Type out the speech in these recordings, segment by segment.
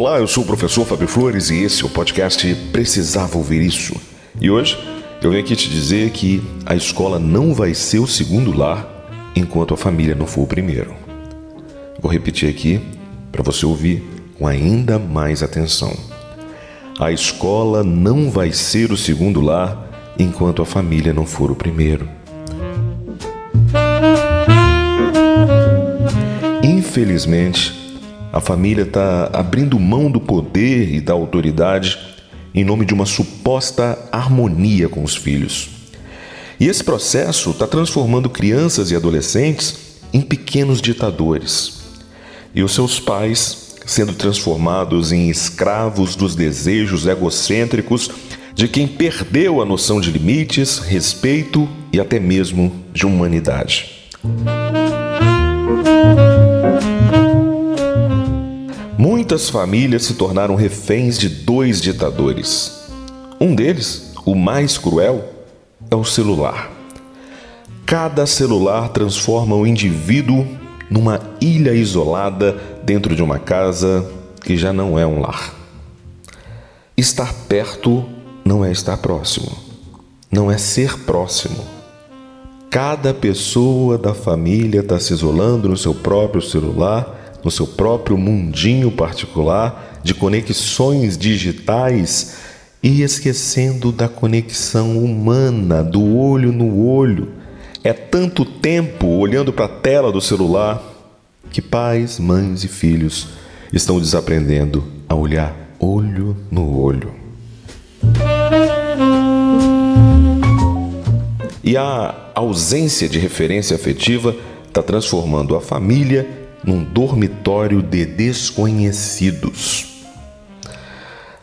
Olá, eu sou o professor Fábio Flores e esse é o podcast Precisava Ouvir Isso. E hoje eu venho aqui te dizer que a escola não vai ser o segundo lar enquanto a família não for o primeiro. Vou repetir aqui para você ouvir com ainda mais atenção. A escola não vai ser o segundo lar enquanto a família não for o primeiro. Infelizmente, a família está abrindo mão do poder e da autoridade em nome de uma suposta harmonia com os filhos. E esse processo está transformando crianças e adolescentes em pequenos ditadores. E os seus pais sendo transformados em escravos dos desejos egocêntricos de quem perdeu a noção de limites, respeito e até mesmo de humanidade. Muitas famílias se tornaram reféns de dois ditadores. Um deles, o mais cruel, é o celular. Cada celular transforma o indivíduo numa ilha isolada dentro de uma casa que já não é um lar. Estar perto não é estar próximo, não é ser próximo. Cada pessoa da família está se isolando no seu próprio celular no seu próprio mundinho particular de conexões digitais e esquecendo da conexão humana, do olho no olho. É tanto tempo olhando para a tela do celular que pais, mães e filhos estão desaprendendo a olhar olho no olho. E a ausência de referência afetiva está transformando a família num dormitório de desconhecidos.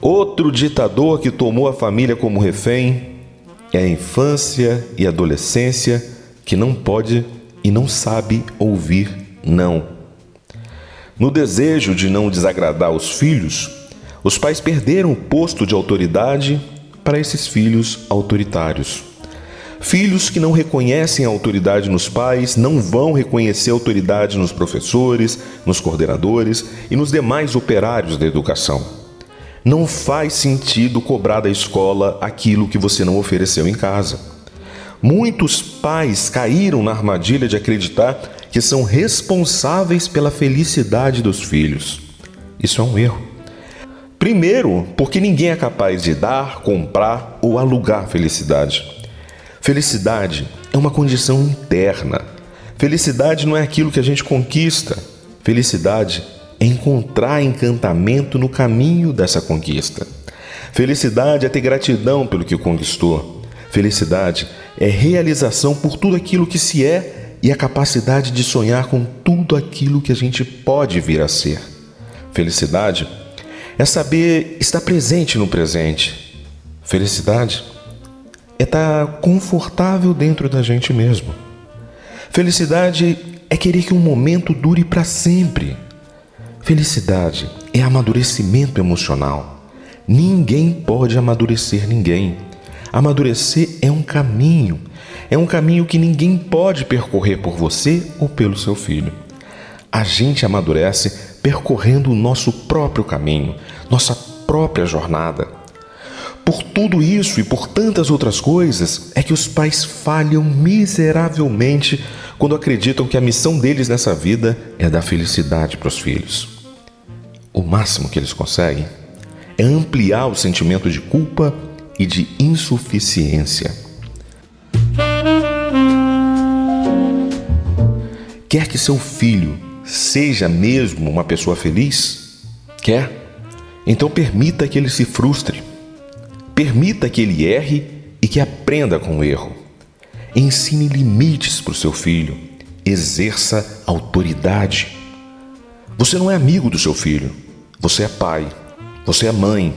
Outro ditador que tomou a família como refém é a infância e adolescência que não pode e não sabe ouvir não. No desejo de não desagradar os filhos, os pais perderam o posto de autoridade para esses filhos autoritários. Filhos que não reconhecem a autoridade nos pais não vão reconhecer a autoridade nos professores, nos coordenadores e nos demais operários da educação. Não faz sentido cobrar da escola aquilo que você não ofereceu em casa. Muitos pais caíram na armadilha de acreditar que são responsáveis pela felicidade dos filhos. Isso é um erro. Primeiro, porque ninguém é capaz de dar, comprar ou alugar felicidade. Felicidade é uma condição interna. Felicidade não é aquilo que a gente conquista. Felicidade é encontrar encantamento no caminho dessa conquista. Felicidade é ter gratidão pelo que conquistou. Felicidade é realização por tudo aquilo que se é e a capacidade de sonhar com tudo aquilo que a gente pode vir a ser. Felicidade é saber estar presente no presente. Felicidade é estar confortável dentro da gente mesmo. Felicidade é querer que um momento dure para sempre. Felicidade é amadurecimento emocional. Ninguém pode amadurecer ninguém. Amadurecer é um caminho, é um caminho que ninguém pode percorrer por você ou pelo seu filho. A gente amadurece percorrendo o nosso próprio caminho, nossa própria jornada. Por tudo isso e por tantas outras coisas, é que os pais falham miseravelmente quando acreditam que a missão deles nessa vida é dar felicidade para os filhos. O máximo que eles conseguem é ampliar o sentimento de culpa e de insuficiência. Quer que seu filho seja mesmo uma pessoa feliz? Quer? Então permita que ele se frustre Permita que ele erre e que aprenda com o erro. Ensine limites para o seu filho. Exerça autoridade. Você não é amigo do seu filho. Você é pai, você é mãe.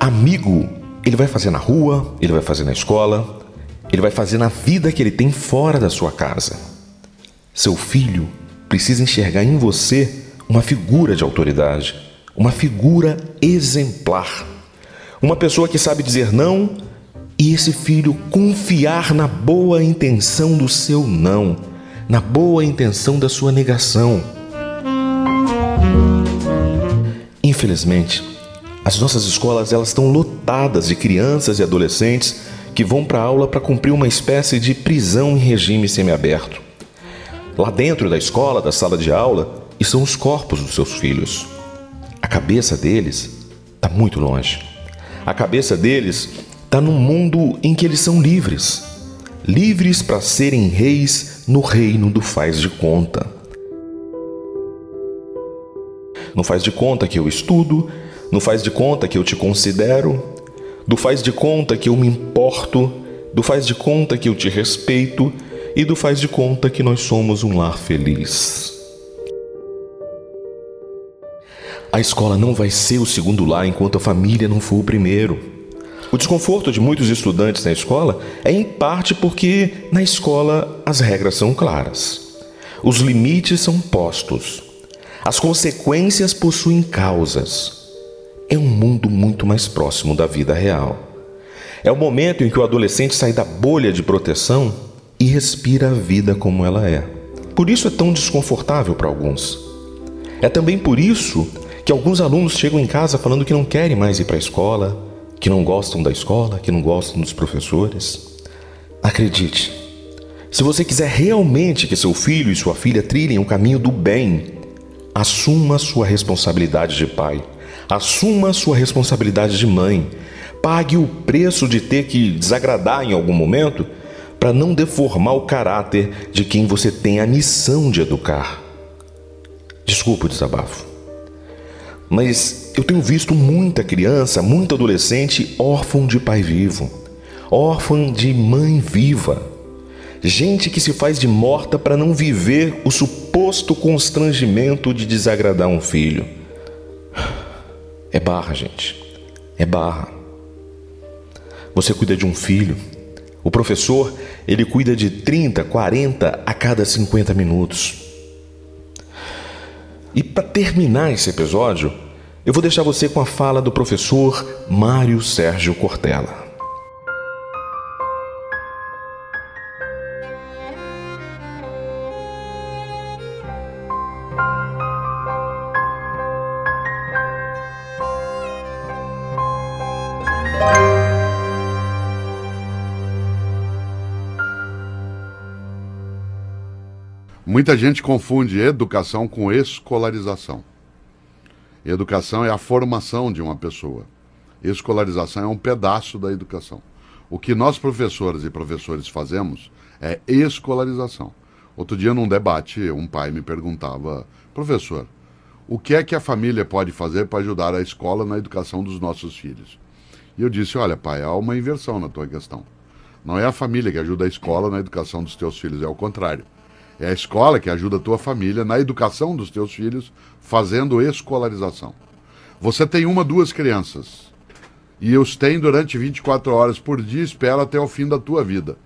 Amigo, ele vai fazer na rua, ele vai fazer na escola, ele vai fazer na vida que ele tem fora da sua casa. Seu filho precisa enxergar em você uma figura de autoridade, uma figura exemplar. Uma pessoa que sabe dizer não e esse filho confiar na boa intenção do seu não, na boa intenção da sua negação. Infelizmente, as nossas escolas elas estão lotadas de crianças e adolescentes que vão para a aula para cumprir uma espécie de prisão em regime semiaberto. Lá dentro da escola, da sala de aula, estão os corpos dos seus filhos. A cabeça deles está muito longe. A cabeça deles está num mundo em que eles são livres livres para serem reis no reino do faz de conta. Não faz de conta que eu estudo, não faz de conta que eu te considero, do faz de conta que eu me importo, do faz de conta que eu te respeito e do faz de conta que nós somos um lar feliz. A escola não vai ser o segundo lar enquanto a família não for o primeiro. O desconforto de muitos estudantes na escola é em parte porque na escola as regras são claras. Os limites são postos. As consequências possuem causas é um mundo muito mais próximo da vida real. É o momento em que o adolescente sai da bolha de proteção e respira a vida como ela é. Por isso é tão desconfortável para alguns. É também por isso que alguns alunos chegam em casa falando que não querem mais ir para a escola, que não gostam da escola, que não gostam dos professores. Acredite, se você quiser realmente que seu filho e sua filha trilhem o caminho do bem, assuma sua responsabilidade de pai Assuma sua responsabilidade de mãe. Pague o preço de ter que desagradar em algum momento para não deformar o caráter de quem você tem a missão de educar. Desculpa o desabafo. Mas eu tenho visto muita criança, muito adolescente órfão de pai vivo, órfã de mãe viva. Gente que se faz de morta para não viver o suposto constrangimento de desagradar um filho. É barra, gente. É barra. Você cuida de um filho. O professor, ele cuida de 30, 40 a cada 50 minutos. E para terminar esse episódio, eu vou deixar você com a fala do professor Mário Sérgio Cortella. Muita gente confunde educação com escolarização. Educação é a formação de uma pessoa. Escolarização é um pedaço da educação. O que nós, professores e professores, fazemos é escolarização. Outro dia, num debate, um pai me perguntava, professor, o que é que a família pode fazer para ajudar a escola na educação dos nossos filhos? E eu disse, olha, pai, há uma inversão na tua questão. Não é a família que ajuda a escola na educação dos teus filhos, é o contrário. É a escola que ajuda a tua família na educação dos teus filhos, fazendo escolarização. Você tem uma, duas crianças. E os tem durante 24 horas por dia, espera até o fim da tua vida.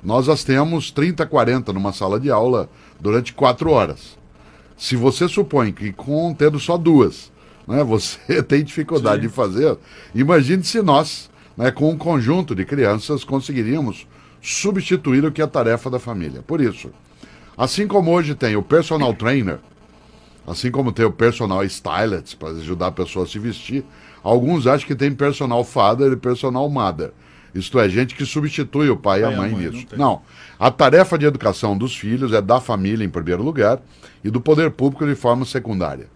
Nós as temos 30, 40 numa sala de aula durante 4 horas. Se você supõe que com tendo só duas, né, você tem dificuldade Sim. de fazer, imagine se nós, né, com um conjunto de crianças, conseguiríamos substituir o que é a tarefa da família. Por isso, Assim como hoje tem o personal trainer, assim como tem o personal stylist para ajudar a pessoa a se vestir, alguns acham que tem personal father e personal mother. Isto é, gente que substitui o pai, e a mãe, mãe nisso. Não, não, a tarefa de educação dos filhos é da família em primeiro lugar e do poder público de forma secundária.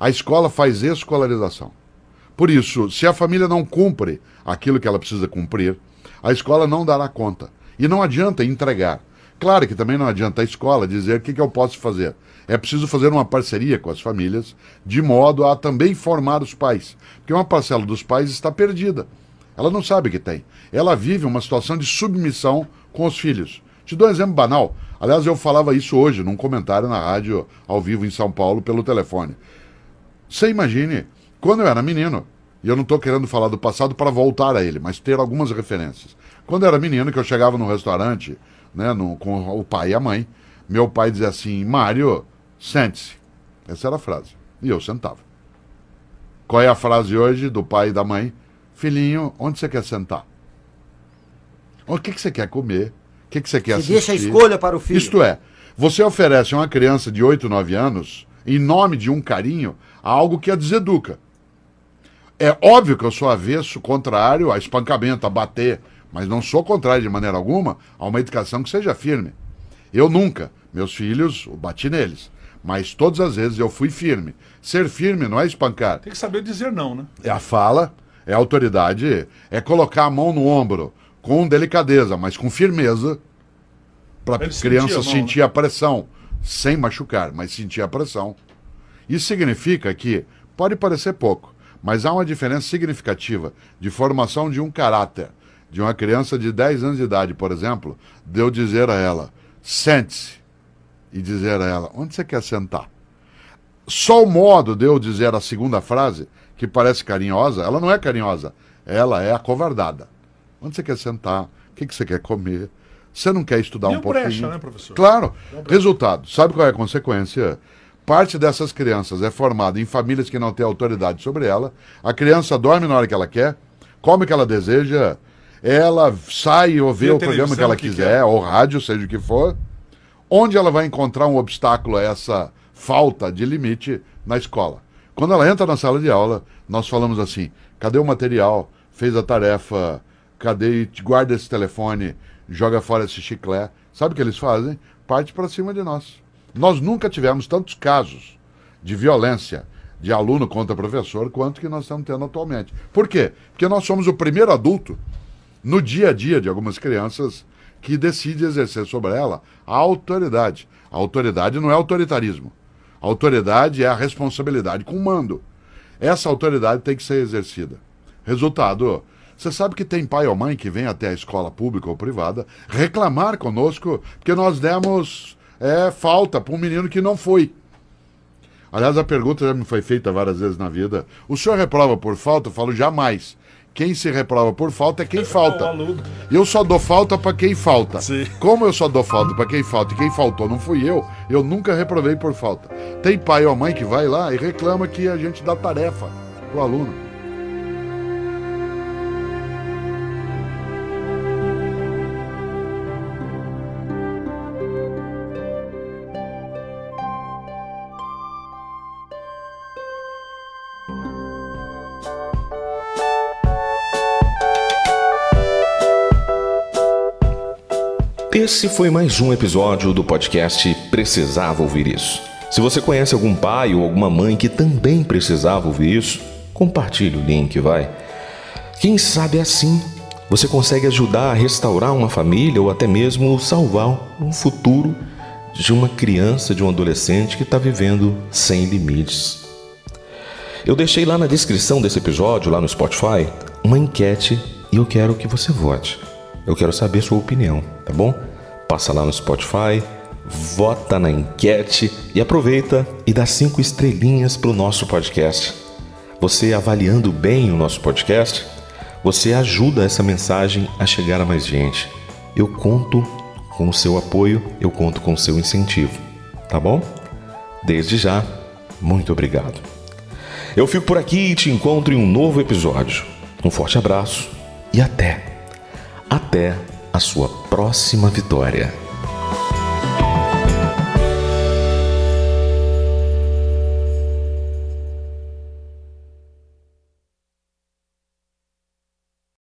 A escola faz escolarização. Por isso, se a família não cumpre aquilo que ela precisa cumprir, a escola não dará conta. E não adianta entregar. Claro que também não adianta a escola dizer o que, que eu posso fazer. É preciso fazer uma parceria com as famílias, de modo a também formar os pais. Porque uma parcela dos pais está perdida. Ela não sabe que tem. Ela vive uma situação de submissão com os filhos. Te dou um exemplo banal. Aliás, eu falava isso hoje num comentário na rádio ao vivo em São Paulo pelo telefone. Você imagine, quando eu era menino, e eu não estou querendo falar do passado para voltar a ele, mas ter algumas referências. Quando eu era menino, que eu chegava no restaurante, né, no, com o pai e a mãe, meu pai dizia assim: Mário, sente-se. Essa era a frase. E eu sentava. Qual é a frase hoje do pai e da mãe? Filhinho, onde você quer sentar? O que, que você quer comer? O que, que você quer Se assistir? deixa a escolha para o filho. Isto é, você oferece a uma criança de 8, 9 anos, em nome de um carinho, algo que a deseduca. É óbvio que eu sou avesso, contrário a espancamento, a bater, mas não sou contrário de maneira alguma a uma educação que seja firme. Eu nunca, meus filhos, bati neles, mas todas as vezes eu fui firme. Ser firme não é espancar, Tem que saber dizer não, né? é a fala, é a autoridade, é colocar a mão no ombro com delicadeza, mas com firmeza, para a sentir criança mão, sentir a pressão, sem machucar, mas sentir a pressão. Isso significa que, pode parecer pouco, mas há uma diferença significativa de formação de um caráter. De uma criança de 10 anos de idade, por exemplo, de eu dizer a ela, sente-se, e dizer a ela, onde você quer sentar? Só o modo de eu dizer a segunda frase, que parece carinhosa, ela não é carinhosa, ela é acovardada. Onde você quer sentar? O que, que você quer comer? Você não quer estudar Deu um pouquinho? brecha, né, professor? Claro. Resultado. Sabe qual é a consequência? Parte dessas crianças é formada em famílias que não têm autoridade sobre ela. A criança dorme na hora que ela quer, come o que ela deseja, ela sai ou vê o programa que ela que quiser, quer. ou rádio, seja o que for. Onde ela vai encontrar um obstáculo a essa falta de limite na escola? Quando ela entra na sala de aula, nós falamos assim: cadê o material? Fez a tarefa? Cadê? Guarda esse telefone, joga fora esse chiclete. Sabe o que eles fazem? Parte para cima de nós. Nós nunca tivemos tantos casos de violência de aluno contra professor quanto que nós estamos tendo atualmente. Por quê? Porque nós somos o primeiro adulto no dia a dia de algumas crianças que decide exercer sobre ela a autoridade. A autoridade não é autoritarismo. A autoridade é a responsabilidade com o mando. Essa autoridade tem que ser exercida. Resultado, você sabe que tem pai ou mãe que vem até a escola pública ou privada reclamar conosco porque nós demos é, falta para um menino que não foi. Aliás, a pergunta já me foi feita várias vezes na vida. O senhor reprova por falta? Eu falo jamais. Quem se reprova por falta é quem falta. aluno. Eu só dou falta para quem falta. Sim. Como eu só dou falta para quem falta e quem faltou não fui eu, eu nunca reprovei por falta. Tem pai ou mãe que vai lá e reclama que a gente dá tarefa pro aluno. Esse foi mais um episódio do podcast Precisava Ouvir Isso. Se você conhece algum pai ou alguma mãe que também precisava ouvir isso, compartilhe o link, vai. Quem sabe assim você consegue ajudar a restaurar uma família ou até mesmo salvar um futuro de uma criança, de um adolescente que está vivendo sem limites. Eu deixei lá na descrição desse episódio, lá no Spotify, uma enquete e eu quero que você vote. Eu quero saber sua opinião, tá bom? Passa lá no Spotify, vota na enquete e aproveita e dá cinco estrelinhas para o nosso podcast. Você avaliando bem o nosso podcast, você ajuda essa mensagem a chegar a mais gente. Eu conto com o seu apoio, eu conto com o seu incentivo, tá bom? Desde já, muito obrigado. Eu fico por aqui e te encontro em um novo episódio. Um forte abraço e até, até a sua próxima vitória.